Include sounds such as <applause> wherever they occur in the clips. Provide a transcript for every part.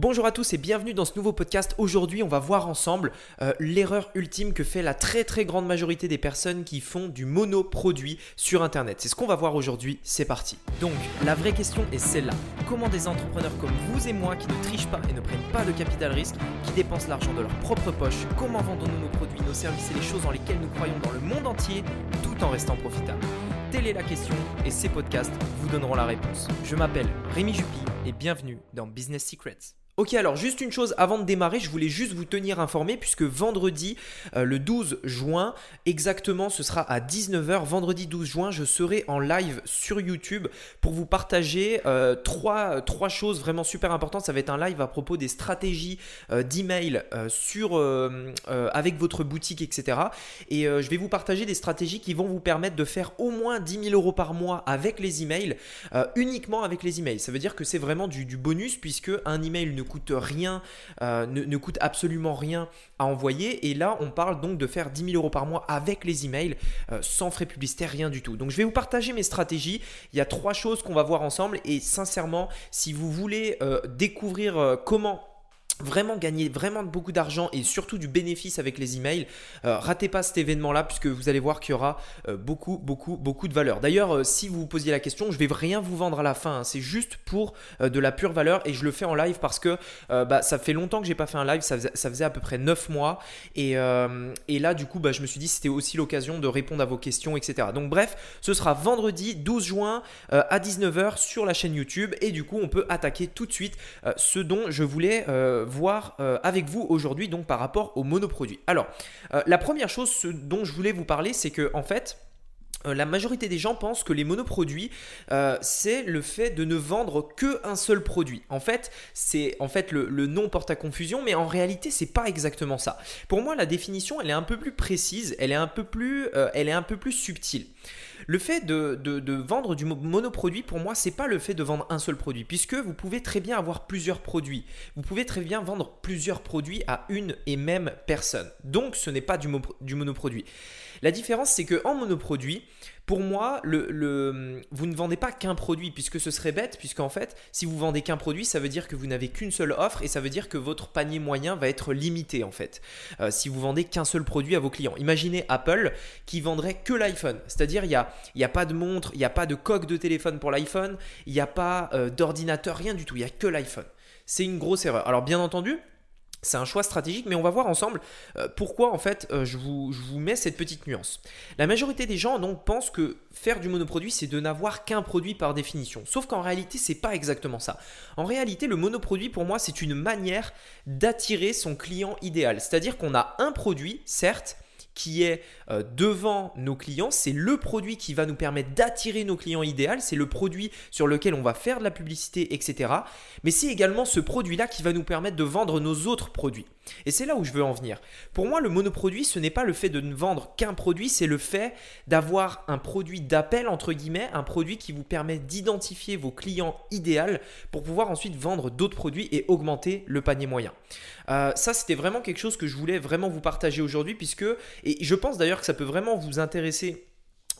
Bonjour à tous et bienvenue dans ce nouveau podcast. Aujourd'hui, on va voir ensemble euh, l'erreur ultime que fait la très très grande majorité des personnes qui font du monoproduit sur Internet. C'est ce qu'on va voir aujourd'hui. C'est parti. Donc, la vraie question est celle-là. Comment des entrepreneurs comme vous et moi qui ne trichent pas et ne prennent pas de capital risque, qui dépensent l'argent de leur propre poche, comment vendons-nous nos produits, nos services et les choses dans lesquelles nous croyons dans le monde entier tout en restant profitables? Telle est la question et ces podcasts vous donneront la réponse. Je m'appelle Rémi Jupy et bienvenue dans Business Secrets. Ok, alors juste une chose avant de démarrer, je voulais juste vous tenir informé puisque vendredi, euh, le 12 juin, exactement, ce sera à 19h. Vendredi 12 juin, je serai en live sur YouTube pour vous partager euh, trois, trois, choses vraiment super importantes. Ça va être un live à propos des stratégies euh, d'email sur avec votre boutique, etc. Et je vais vous partager des stratégies qui vont vous permettre de faire au moins 10 000 euros par mois avec les emails, uniquement avec les emails. Ça veut dire que c'est vraiment du, du bonus puisque un email ne coûte rien, euh, ne, coûte absolument rien à envoyer. Et là, on parle donc de faire 10 000 euros par mois avec les emails, euh, sans frais publicitaires, rien du tout. Donc, je vais vous partager mes stratégies. Il y a trois choses qu'on va voir ensemble. Et sincèrement, si vous voulez euh, découvrir comment vraiment gagner vraiment beaucoup d'argent et surtout du bénéfice avec les emails, euh, ratez pas cet événement-là puisque vous allez voir qu'il y aura euh, beaucoup, beaucoup, beaucoup de valeur. D'ailleurs, euh, si vous vous posiez la question, je vais rien vous vendre à la fin. Hein. c'est juste pour de la pure valeur et je le fais en live parce que bah, ça fait longtemps que j'ai pas fait un live. Ça faisait, à peu près 9 mois et, et là, du coup, bah, je me suis dit c'était aussi l'occasion de répondre à vos questions, etc. Donc, bref, ce sera vendredi 12 juin à 19h sur la chaîne YouTube et du coup, on peut attaquer tout de suite ce dont je voulais voir euh, avec vous aujourd'hui donc par rapport aux monoproduits. Alors, euh, la première chose dont je voulais vous parler, c'est que en fait, euh, la majorité des gens pensent que les monoproduits, c'est le fait de ne vendre que un seul produit. En fait, c'est en fait le, nom porte à confusion, mais en réalité, c'est pas exactement ça. Pour moi, la définition, elle est un peu plus précise, elle est un peu plus, elle est un peu plus subtile. Le fait de, vendre du monoproduit, pour moi, c'est pas le fait de vendre un seul produit, puisque vous pouvez très bien avoir plusieurs produits. Vous pouvez très bien vendre plusieurs produits à une et même personne. Donc, ce n'est pas du, du monoproduit. La différence, c'est que en monoproduit, pour moi, vous ne vendez pas qu'un produit, puisque ce serait bête, puisqu'en fait, si vous vendez qu'un produit, ça veut dire que vous n'avez qu'une seule offre et ça veut dire que votre panier moyen va être limité en fait. Euh, si vous vendez qu'un seul produit à vos clients. Imaginez Apple qui vendrait que l'iPhone, c'est-à-dire il n'y a pas de montre, il n'y a pas de coque de téléphone pour l'iPhone, il n'y a pas euh, d'ordinateur, rien du tout, il n'y a que l'iPhone. C'est une grosse erreur. Alors bien entendu, c'est un choix stratégique, mais on va voir ensemble euh, pourquoi en fait euh, je, vous, mets cette petite nuance. La majorité des gens donc pensent que faire du monoproduit c'est de n'avoir qu'un produit par définition. Sauf qu'en réalité c'est pas exactement ça. En réalité le monoproduit pour moi c'est une manière d'attirer son client idéal. C'est-à-dire qu'on a un produit certes, qui est euh, devant nos clients. C'est le produit qui va nous permettre d'attirer nos clients idéaux. C'est le produit sur lequel on va faire de la publicité, etc. Mais c'est également ce produit-là qui va nous permettre de vendre nos autres produits. Et c'est là où je veux en venir. Pour moi, le monoproduit, ce n'est pas le fait de ne vendre qu'un produit, c'est le fait d'avoir un produit d'appel, entre guillemets, un produit qui vous permet d'identifier vos clients idéaux pour pouvoir ensuite vendre d'autres produits et augmenter le panier moyen. Euh, ça, c'était vraiment quelque chose que je voulais vraiment vous partager aujourd'hui, puisque, et je pense d'ailleurs que ça peut vraiment vous intéresser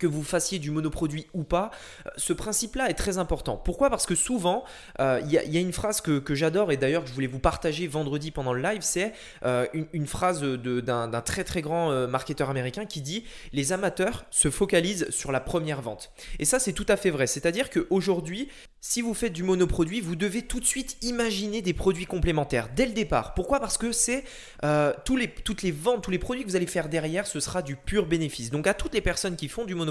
que vous fassiez du monoproduit ou pas, euh, ce principe-là est très important. Pourquoi? Parce que souvent, euh, il y, a une phrase que, j'adore et d'ailleurs que je voulais vous partager vendredi pendant le live, c'est euh, une, phrase d'un très très grand marketeur américain qui dit Les amateurs se focalisent sur la première vente. Et ça, c'est tout à fait vrai. C'est-à-dire qu'aujourd'hui, si vous faites du monoproduit, vous devez tout de suite imaginer des produits complémentaires dès le départ. Pourquoi? Parce que c'est les, toutes les ventes, tous les produits que vous allez faire derrière, ce sera du pur bénéfice. Donc à toutes les personnes qui font du monoproduit,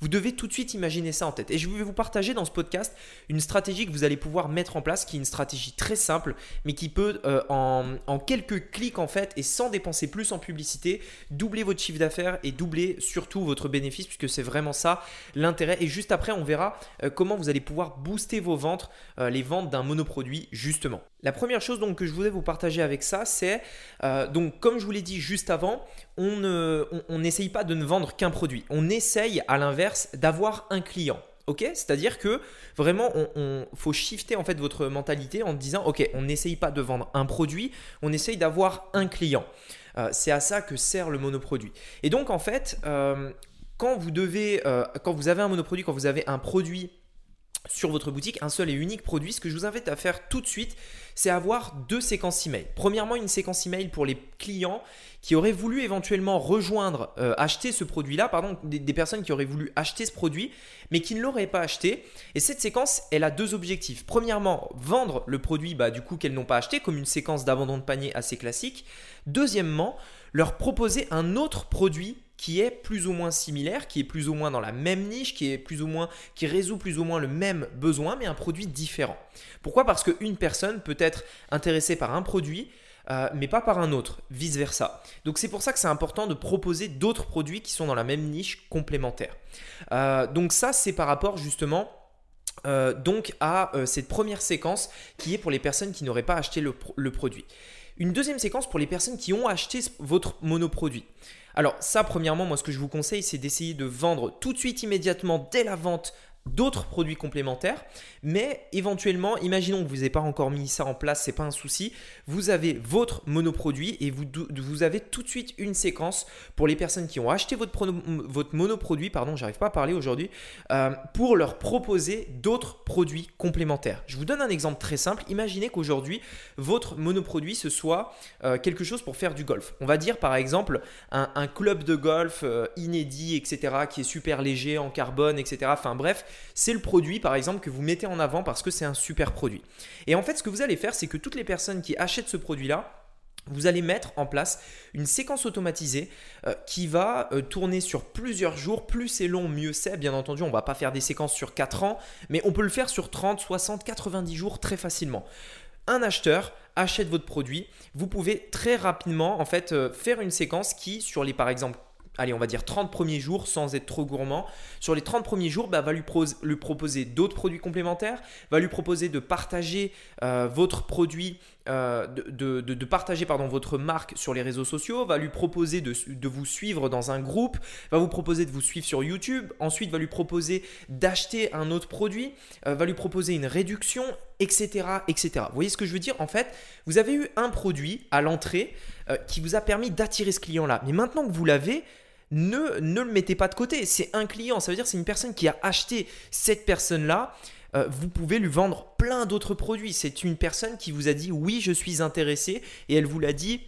vous devez tout de suite imaginer ça en tête. Et je vais vous partager dans ce podcast une stratégie que vous allez pouvoir mettre en place, qui est une stratégie très simple, mais qui peut euh, en, quelques clics en fait, et sans dépenser plus en publicité, doubler votre chiffre d'affaires et doubler surtout votre bénéfice, puisque c'est vraiment ça l'intérêt. Et juste après, on verra euh, comment vous allez pouvoir booster vos ventes, euh, les ventes d'un monoproduit justement. La première chose donc que je voulais vous partager avec ça, c'est donc comme je vous l'ai dit juste avant, on n'essaye pas de ne vendre qu'un produit. On essaye à l'inverse d'avoir un client. Ok? C'est-à-dire que vraiment, on, faut shifter en fait votre mentalité en disant ok, on n'essaye pas de vendre un produit, on essaye d'avoir un client. Euh, c'est à ça que sert le monoproduit. Et donc en fait, euh, euh, quand vous avez un monoproduit, quand vous avez un produit sur votre boutique un seul et unique produit, ce que je vous invite à faire tout de suite, c'est avoir deux séquences email. Premièrement, une séquence email pour les clients qui auraient voulu éventuellement rejoindre, euh, acheter ce produit-là, pardon, des, personnes qui auraient voulu acheter ce produit, mais qui ne l'auraient pas acheté. Et cette séquence, elle a deux objectifs. Premièrement, vendre le produit bah, du coup qu'elles n'ont pas acheté, comme une séquence d'abandon de panier assez classique. Deuxièmement, leur proposer un autre produit qui est plus ou moins similaire, qui est plus ou moins dans la même niche, qui est plus ou moins qui résout plus ou moins le même besoin, mais un produit différent. Pourquoi? Parce qu'une personne peut être intéressée par un produit, euh, mais pas par un autre, vice versa. Donc c'est pour ça que c'est important de proposer d'autres produits qui sont dans la même niche complémentaire. Euh, donc ça c'est par rapport justement euh, donc à cette première séquence qui est pour les personnes qui n'auraient pas acheté le produit. Une deuxième séquence pour les personnes qui ont acheté votre monoproduit. Alors ça, premièrement, moi ce que je vous conseille, c'est d'essayer de vendre tout de suite, immédiatement, dès la vente, d'autres produits complémentaires, mais éventuellement, imaginons que vous n'avez pas encore mis ça en place, c'est pas un souci, vous avez votre monoproduit et vous, avez tout de suite une séquence pour les personnes qui ont acheté votre, votre monoproduit, pardon, j'arrive pas à parler aujourd'hui, euh, pour leur proposer d'autres produits complémentaires. Je vous donne un exemple très simple, imaginez qu'aujourd'hui, votre monoproduit, ce soit euh, quelque chose pour faire du golf. On va dire par exemple un, club de golf euh, inédit, etc., qui est super léger en carbone, etc. Enfin bref, c'est le produit par exemple que vous mettez en avant parce que c'est un super produit. Et en fait, ce que vous allez faire, c'est que toutes les personnes qui achètent ce produit-là, vous allez mettre en place une séquence automatisée euh, qui va euh, tourner sur plusieurs jours. Plus c'est long, mieux c'est. Bien entendu, on ne va pas faire des séquences sur 4 ans, mais on peut le faire sur 30, 60, 90 jours très facilement. Un acheteur achète votre produit, vous pouvez très rapidement en fait euh, faire une séquence qui sur les par exemple allez, on va dire 30 premiers jours sans être trop gourmand. Sur les 30 premiers jours, bah, va lui, proposer d'autres produits complémentaires, va lui proposer de partager euh, votre produit euh, de, partager votre marque sur les réseaux sociaux, va lui proposer de, vous suivre dans un groupe, va vous proposer de vous suivre sur YouTube, ensuite va lui proposer d'acheter un autre produit, euh, va lui proposer une réduction, etc., etc. Vous voyez ce que je veux dire? En fait, vous avez eu un produit à l'entrée qui vous a permis d'attirer ce client-là. Mais maintenant que vous l'avez, ne, le mettez pas de côté. C'est un client, ça veut dire c'est une personne qui a acheté cette personne-là. Euh, vous pouvez lui vendre plein d'autres produits. C'est une personne qui vous a dit oui, je suis intéressé et elle vous l'a dit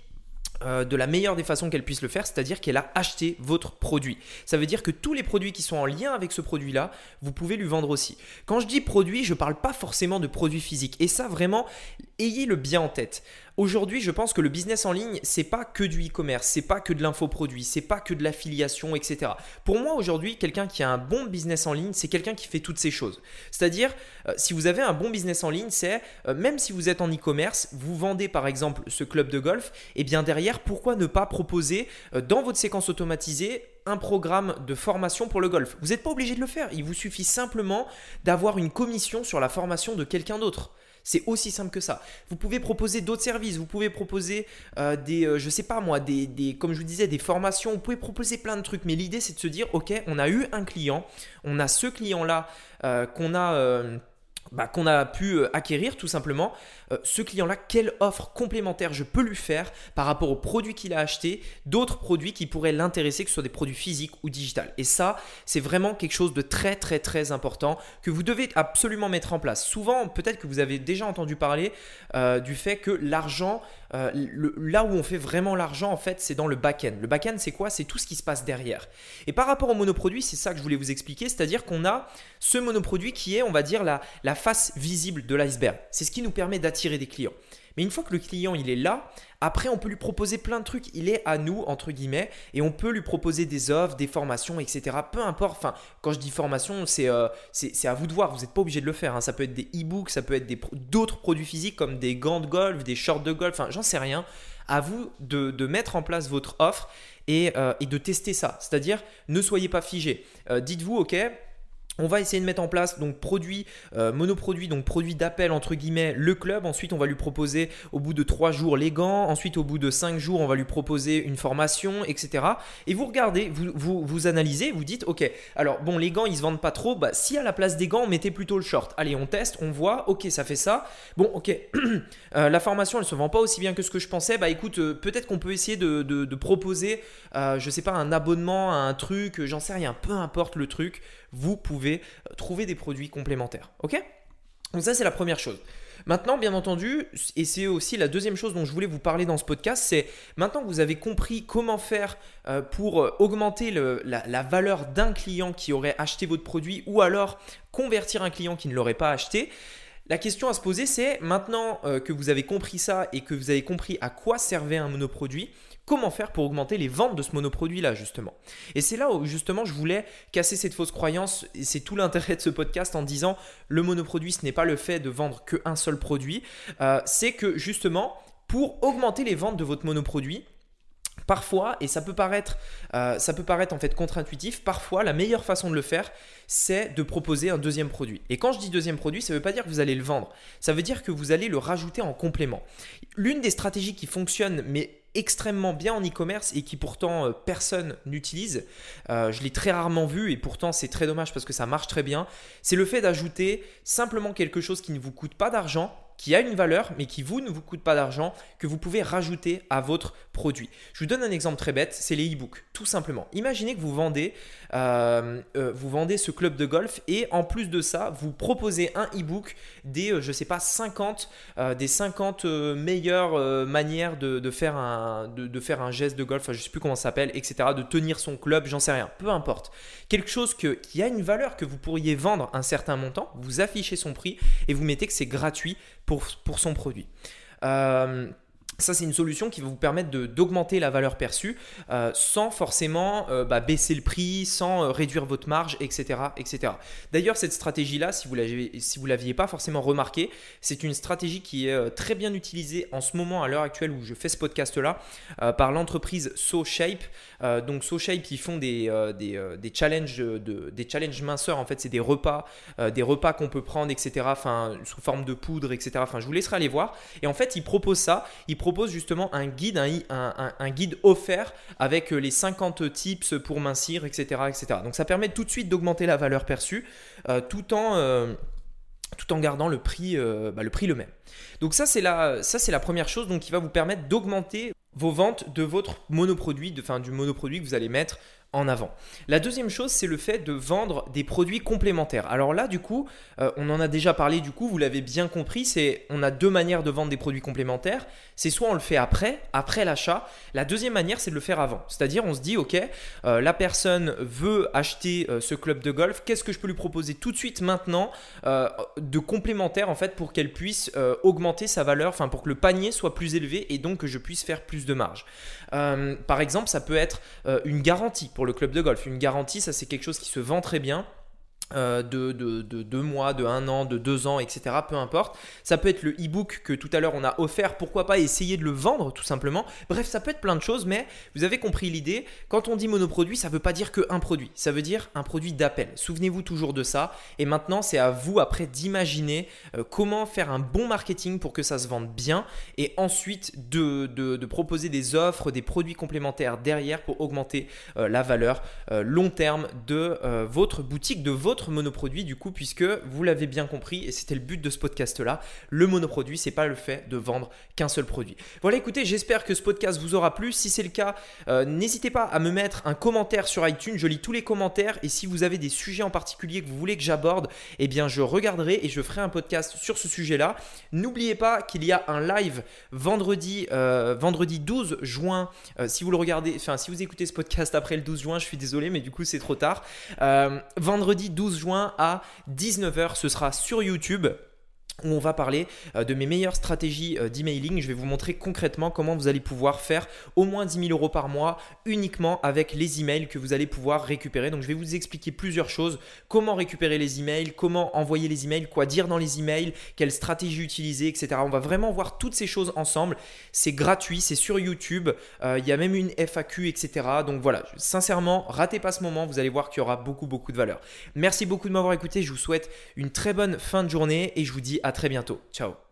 euh, de la meilleure des façons qu'elle puisse le faire, c'est-à-dire qu'elle a acheté votre produit. Ça veut dire que tous les produits qui sont en lien avec ce produit-là, vous pouvez lui vendre aussi. Quand je dis produit, je ne parle pas forcément de produits physiques. Et ça, vraiment, ayez le bien en tête. Aujourd'hui, je pense que le business en ligne, c'est pas que du e-commerce, c'est pas que de l'infoproduit, c'est pas que de l'affiliation, etc. Pour moi, aujourd'hui, quelqu'un qui a un bon business en ligne, c'est quelqu'un qui fait toutes ces choses. C'est-à-dire, euh, si vous avez un bon business en ligne, c'est euh, même si vous êtes en e-commerce, vous vendez par exemple ce club de golf, et eh bien derrière, pourquoi ne pas proposer euh, dans votre séquence automatisée un programme de formation pour le golf? Vous n'êtes pas obligé de le faire. Il vous suffit simplement d'avoir une commission sur la formation de quelqu'un d'autre. C'est aussi simple que ça. Vous pouvez proposer d'autres services, vous pouvez proposer euh, des, euh, je sais pas moi, des, comme je vous disais, des formations, vous pouvez proposer plein de trucs. Mais l'idée, c'est de se dire, ok, on a eu un client, on a ce client-là euh, qu'on a bah, qu'on a pu euh, acquérir tout simplement, euh, ce client-là, quelle offre complémentaire je peux lui faire par rapport aux produits qu'il a achetés, d'autres produits qui pourraient l'intéresser, que ce soit des produits physiques ou digital. Et ça, c'est vraiment quelque chose de très très très important que vous devez absolument mettre en place. Souvent, peut-être que vous avez déjà entendu parler euh, du fait que l'argent euh, là où on fait vraiment l'argent, en fait, c'est dans le back-end. Le back-end, c'est quoi? C'est tout ce qui se passe derrière. Et par rapport au monoproduit, c'est ça que je voulais vous expliquer, c'est-à-dire qu'on a ce monoproduit qui est, on va dire, la face visible de l'iceberg. C'est ce qui nous permet d'attirer des clients. Mais une fois que le client il est là, après on peut lui proposer plein de trucs. Il est à nous entre guillemets et on peut lui proposer des offres, des formations, etc. Peu importe. Enfin, quand je dis formation, c'est euh, à vous de voir. Vous n'êtes pas obligé de le faire. Hein. Ça peut être des e-books, ça peut être d'autres produits physiques comme des gants de golf, des shorts de golf. Enfin, j'en sais rien. À vous de, mettre en place votre offre et, euh, et de tester ça. C'est-à-dire, ne soyez pas figé. Euh, dites-vous, ok on va essayer de mettre en place donc produit euh, monoproduit donc produit d'appel entre guillemets le club. Ensuite on va lui proposer au bout de 3 jours les gants. Ensuite au bout de 5 jours on va lui proposer une formation etc et vous regardez vous, vous, analysez vous dites ok alors bon les gants ils se vendent pas trop. Bah si à la place des gants mettez plutôt le short. Allez on teste on voit ok ça fait ça. Bon ok <clears throat> euh, la formation elle se vend pas aussi bien que ce que je pensais. Bah écoute euh, peut-être qu'on peut essayer de, de proposer je sais pas un abonnement à un truc j'en sais rien peu importe le truc vous pouvez euh, trouver des produits complémentaires. Ok? Donc ça c'est la première chose. Maintenant, bien entendu, et c'est aussi la deuxième chose dont je voulais vous parler dans ce podcast, c'est maintenant que vous avez compris comment faire euh, pour euh, augmenter la, valeur d'un client qui aurait acheté votre produit ou alors convertir un client qui ne l'aurait pas acheté. La question à se poser, c'est maintenant que vous avez compris ça et que vous avez compris à quoi servait un monoproduit, comment faire pour augmenter les ventes de ce monoproduit-là, justement. Et c'est là où, justement, je voulais casser cette fausse croyance, c'est tout l'intérêt de ce podcast en disant, le monoproduit, ce n'est pas le fait de vendre qu'un seul produit, euh, c'est que, justement, pour augmenter les ventes de votre monoproduit, Parfois, et ça peut paraître, euh, ça peut paraître en fait contre-intuitif, parfois la meilleure façon de le faire, c'est de proposer un deuxième produit. Et quand je dis deuxième produit, ça ne veut pas dire que vous allez le vendre, ça veut dire que vous allez le rajouter en complément. L'une des stratégies qui fonctionne, mais extrêmement bien en e-commerce et qui pourtant euh, personne n'utilise, euh, je l'ai très rarement vu et pourtant c'est très dommage parce que ça marche très bien, c'est le fait d'ajouter simplement quelque chose qui ne vous coûte pas d'argent qui a une valeur, mais qui vous ne vous coûte pas d'argent, que vous pouvez rajouter à votre produit. Je vous donne un exemple très bête, c'est les e-books, tout simplement. Imaginez que vous vendez, euh, euh, vous vendez ce club de golf et en plus de ça, vous proposez un e-book des, euh, je sais pas, 50, des 50 meilleures manières de, faire un, de, faire un geste de golf, je ne sais plus comment ça s'appelle, etc., de tenir son club, j'en sais rien, peu importe. Quelque chose que, qui a une valeur que vous pourriez vendre un certain montant, vous affichez son prix et vous mettez que c'est gratuit pour, pour son produit. Euh, ça, c'est une solution qui va vous permettre d'augmenter la valeur perçue euh, sans forcément euh, bah, baisser le prix, sans euh, réduire votre marge, etc. etc. D'ailleurs, cette stratégie-là, si vous ne si l'aviez pas forcément remarqué, c'est une stratégie qui est très bien utilisée en ce moment, à l'heure actuelle où je fais ce podcast-là, par l'entreprise SoShape. donc, SoShape, ils font des, des, challenges, de, des challenges minceurs. En fait, c'est des repas, des repas qu'on peut prendre, etc. Sous forme de poudre, etc. Enfin, je vous laisserai aller voir. Et en fait, ils proposent ça. Propose justement un guide, un, guide offert avec euh, les 50 tips pour mincir, etc., etc. Donc ça permet tout de suite d'augmenter la valeur perçue euh, tout en euh, tout en gardant le prix, bah, le prix le même. Donc ça c'est la, la première chose qui va vous permettre d'augmenter vos ventes de votre monoproduit, de, du monoproduit que vous allez mettre en avant. La deuxième chose, c'est le fait de vendre des produits complémentaires. Alors là, du coup, euh, on en a déjà parlé, du coup, vous l'avez bien compris, c'est on a deux manières de vendre des produits complémentaires. C'est soit on le fait après, après l'achat. La deuxième manière, c'est de le faire avant. C'est-à-dire, on se dit, ok, euh, la personne veut acheter euh, ce club de golf, qu'est-ce que je peux lui proposer tout de suite maintenant de complémentaire en fait pour qu'elle puisse augmenter sa valeur, enfin pour que le panier soit plus élevé et donc que je puisse faire plus de marge. par exemple, ça peut être une garantie pour le club de golf. Une garantie, ça c'est quelque chose qui se vend très bien. Euh, de, deux mois, de un an, de deux ans, etc. Peu importe. Ça peut être le e-book que tout à l'heure on a offert. Pourquoi pas essayer de le vendre tout simplement. Bref, ça peut être plein de choses, mais vous avez compris l'idée. Quand on dit monoproduit, ça ne veut pas dire qu'un produit. Ça veut dire un produit d'appel. Souvenez-vous toujours de ça. Et maintenant, c'est à vous après d'imaginer euh, comment faire un bon marketing pour que ça se vende bien et ensuite de, proposer des offres, des produits complémentaires derrière pour augmenter euh, la valeur long terme de votre boutique, de votre monoproduit du coup puisque vous l'avez bien compris et c'était le but de ce podcast là, le monoproduit c'est pas le fait de vendre qu'un seul produit. Voilà écoutez j'espère que ce podcast vous aura plu, si c'est le cas euh, n'hésitez pas à me mettre un commentaire sur iTunes, je lis tous les commentaires et si vous avez des sujets en particulier que vous voulez que j'aborde, eh bien je regarderai et je ferai un podcast sur ce sujet là. N'oubliez pas qu'il y a un live vendredi, euh, vendredi 12 juin, euh, si vous le regardez, enfin si vous écoutez ce podcast après le 12 juin, je suis désolé mais du coup c'est trop tard. vendredi 12 juin à 19h. Ce sera sur YouTube où on va parler euh, de mes meilleures stratégies euh, d'emailing. Je vais vous montrer concrètement comment vous allez pouvoir faire au moins 10 000 euros par mois uniquement avec les emails que vous allez pouvoir récupérer. Donc je vais vous expliquer plusieurs choses. Comment récupérer les emails, comment envoyer les emails, quoi dire dans les emails, quelle stratégie utiliser, etc. On va vraiment voir toutes ces choses ensemble. C'est gratuit, c'est sur YouTube. Euh, il y a même une FAQ, etc. Donc voilà, sincèrement, ratez pas ce moment. Vous allez voir qu'il y aura beaucoup, beaucoup de valeur. Merci beaucoup de m'avoir écouté. Je vous souhaite une très bonne fin de journée et je vous dis à très bientôt. Ciao